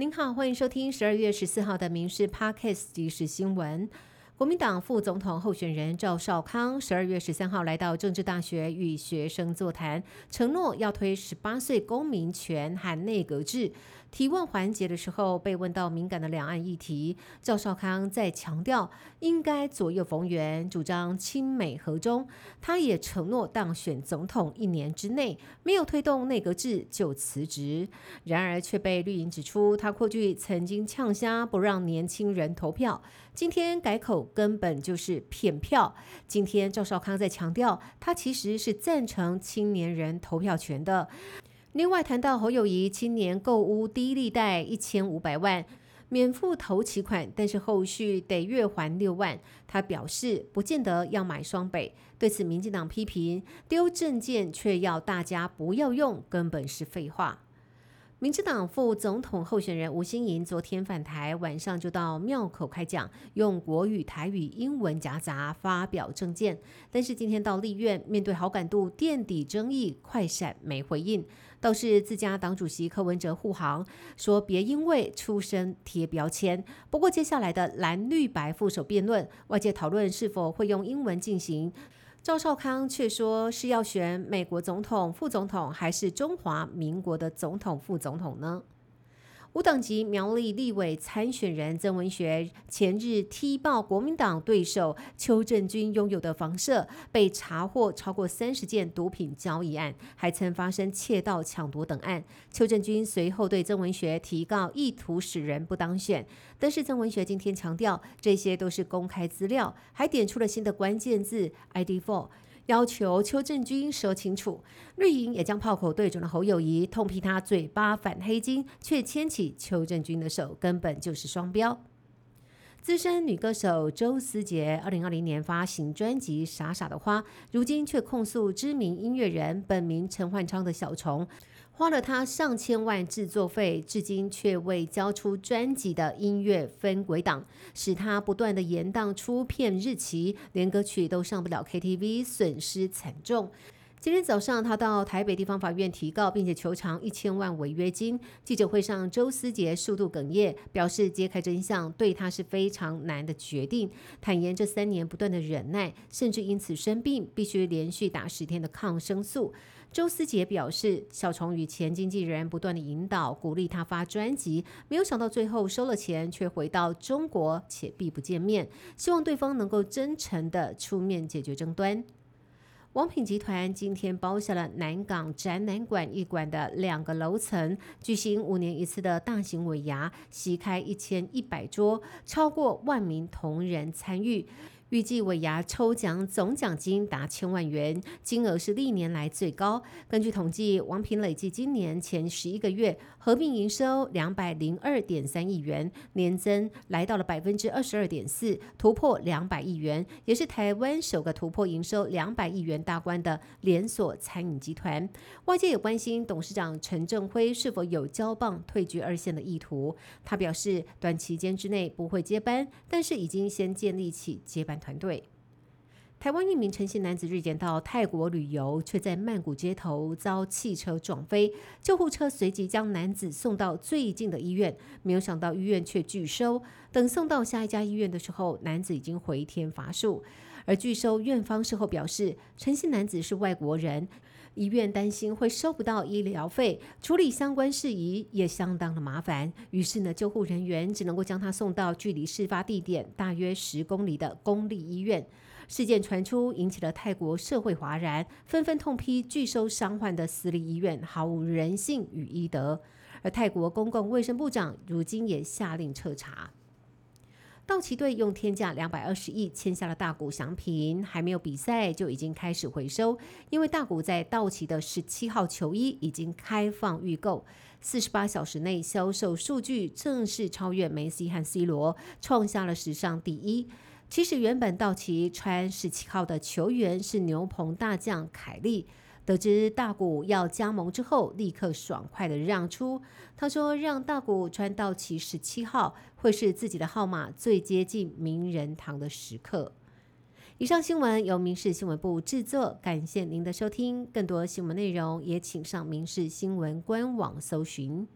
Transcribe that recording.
您好，欢迎收听十二月十四号的《民事 Podcast》即时新闻。国民党副总统候选人赵少康十二月十三号来到政治大学与学生座谈，承诺要推十八岁公民权和内阁制。提问环节的时候，被问到敏感的两岸议题，赵少康在强调应该左右逢源，主张亲美和中。他也承诺当选总统一年之内没有推动内阁制就辞职。然而却被绿营指出，他过去曾经呛瞎不让年轻人投票，今天改口根本就是骗票。今天赵少康在强调，他其实是赞成青年人投票权的。另外谈到侯友谊今年购屋低利贷一千五百万免付头期款，但是后续得月还六万。他表示不见得要买双北。对此，民进党批评丢证件却要大家不要用，根本是废话。民进党副总统候选人吴欣盈昨天返台，晚上就到庙口开讲，用国语、台语、英文夹杂发表政见。但是今天到立院，面对好感度垫底争议，快闪没回应，倒是自家党主席柯文哲护航，说别因为出身贴标签。不过接下来的蓝绿白副手辩论，外界讨论是否会用英文进行。赵少康却说是要选美国总统、副总统，还是中华民国的总统、副总统呢？无党籍苗栗立委参选人曾文学前日踢爆国民党对手邱正军拥有的房舍被查获超过三十件毒品交易案，还曾发生窃盗、抢夺等案。邱正军随后对曾文学提告，意图使人不当选。但是曾文学今天强调，这些都是公开资料，还点出了新的关键字 ID Four。要求邱正军说清楚，绿营也将炮口对准了侯友谊，痛批他嘴巴反黑金，却牵起邱正军的手，根本就是双标。资深女歌手周思杰，二零二零年发行专辑《傻傻的花》，如今却控诉知名音乐人本名陈焕昌的小虫。花了他上千万制作费，至今却未交出专辑的音乐分轨档，使他不断的延宕出片日期，连歌曲都上不了 KTV，损失惨重。今天早上，他到台北地方法院提告，并且求偿一千万违约金。记者会上，周思杰数度哽咽，表示揭开真相对他是非常难的决定。坦言这三年不断的忍耐，甚至因此生病，必须连续打十天的抗生素。周思杰表示，小虫与前经纪人不断的引导、鼓励他发专辑，没有想到最后收了钱却回到中国，且避不见面。希望对方能够真诚的出面解决争端。王品集团今天包下了南港展览馆一馆的两个楼层，举行五年一次的大型尾牙，席开一千一百桌，超过万名同仁参与。预计尾牙抽奖总奖金达千万元，金额是历年来最高。根据统计，王品累计今年前十一个月合并营收两百零二点三亿元，年增来到了百分之二十二点四，突破两百亿元，也是台湾首个突破营收两百亿元大关的连锁餐饮集团。外界也关心董事长陈正辉是否有交棒退居二线的意图。他表示，短期间之内不会接班，但是已经先建立起接班。团队，台湾一名陈姓男子日前到泰国旅游，却在曼谷街头遭汽车撞飞，救护车随即将男子送到最近的医院，没有想到医院却拒收。等送到下一家医院的时候，男子已经回天乏术。而拒收院方事后表示，陈姓男子是外国人，医院担心会收不到医疗费，处理相关事宜也相当的麻烦。于是呢，救护人员只能够将他送到距离事发地点大约十公里的公立医院。事件传出，引起了泰国社会哗然，纷纷痛批拒收伤患的私立医院毫无人性与医德。而泰国公共卫生部长如今也下令彻查。道奇队用天价两百二十亿签下了大谷翔平，还没有比赛就已经开始回收，因为大谷在道奇的十七号球衣已经开放预购，四十八小时内销售数据正式超越梅西和 C 罗，创下了史上第一。其实原本道奇穿十七号的球员是牛棚大将凯利。得知大谷要加盟之后，立刻爽快的让出。他说：“让大谷穿到其十七号，会是自己的号码最接近名人堂的时刻。”以上新闻由民事新闻部制作，感谢您的收听。更多新闻内容也请上民事新闻官网搜寻。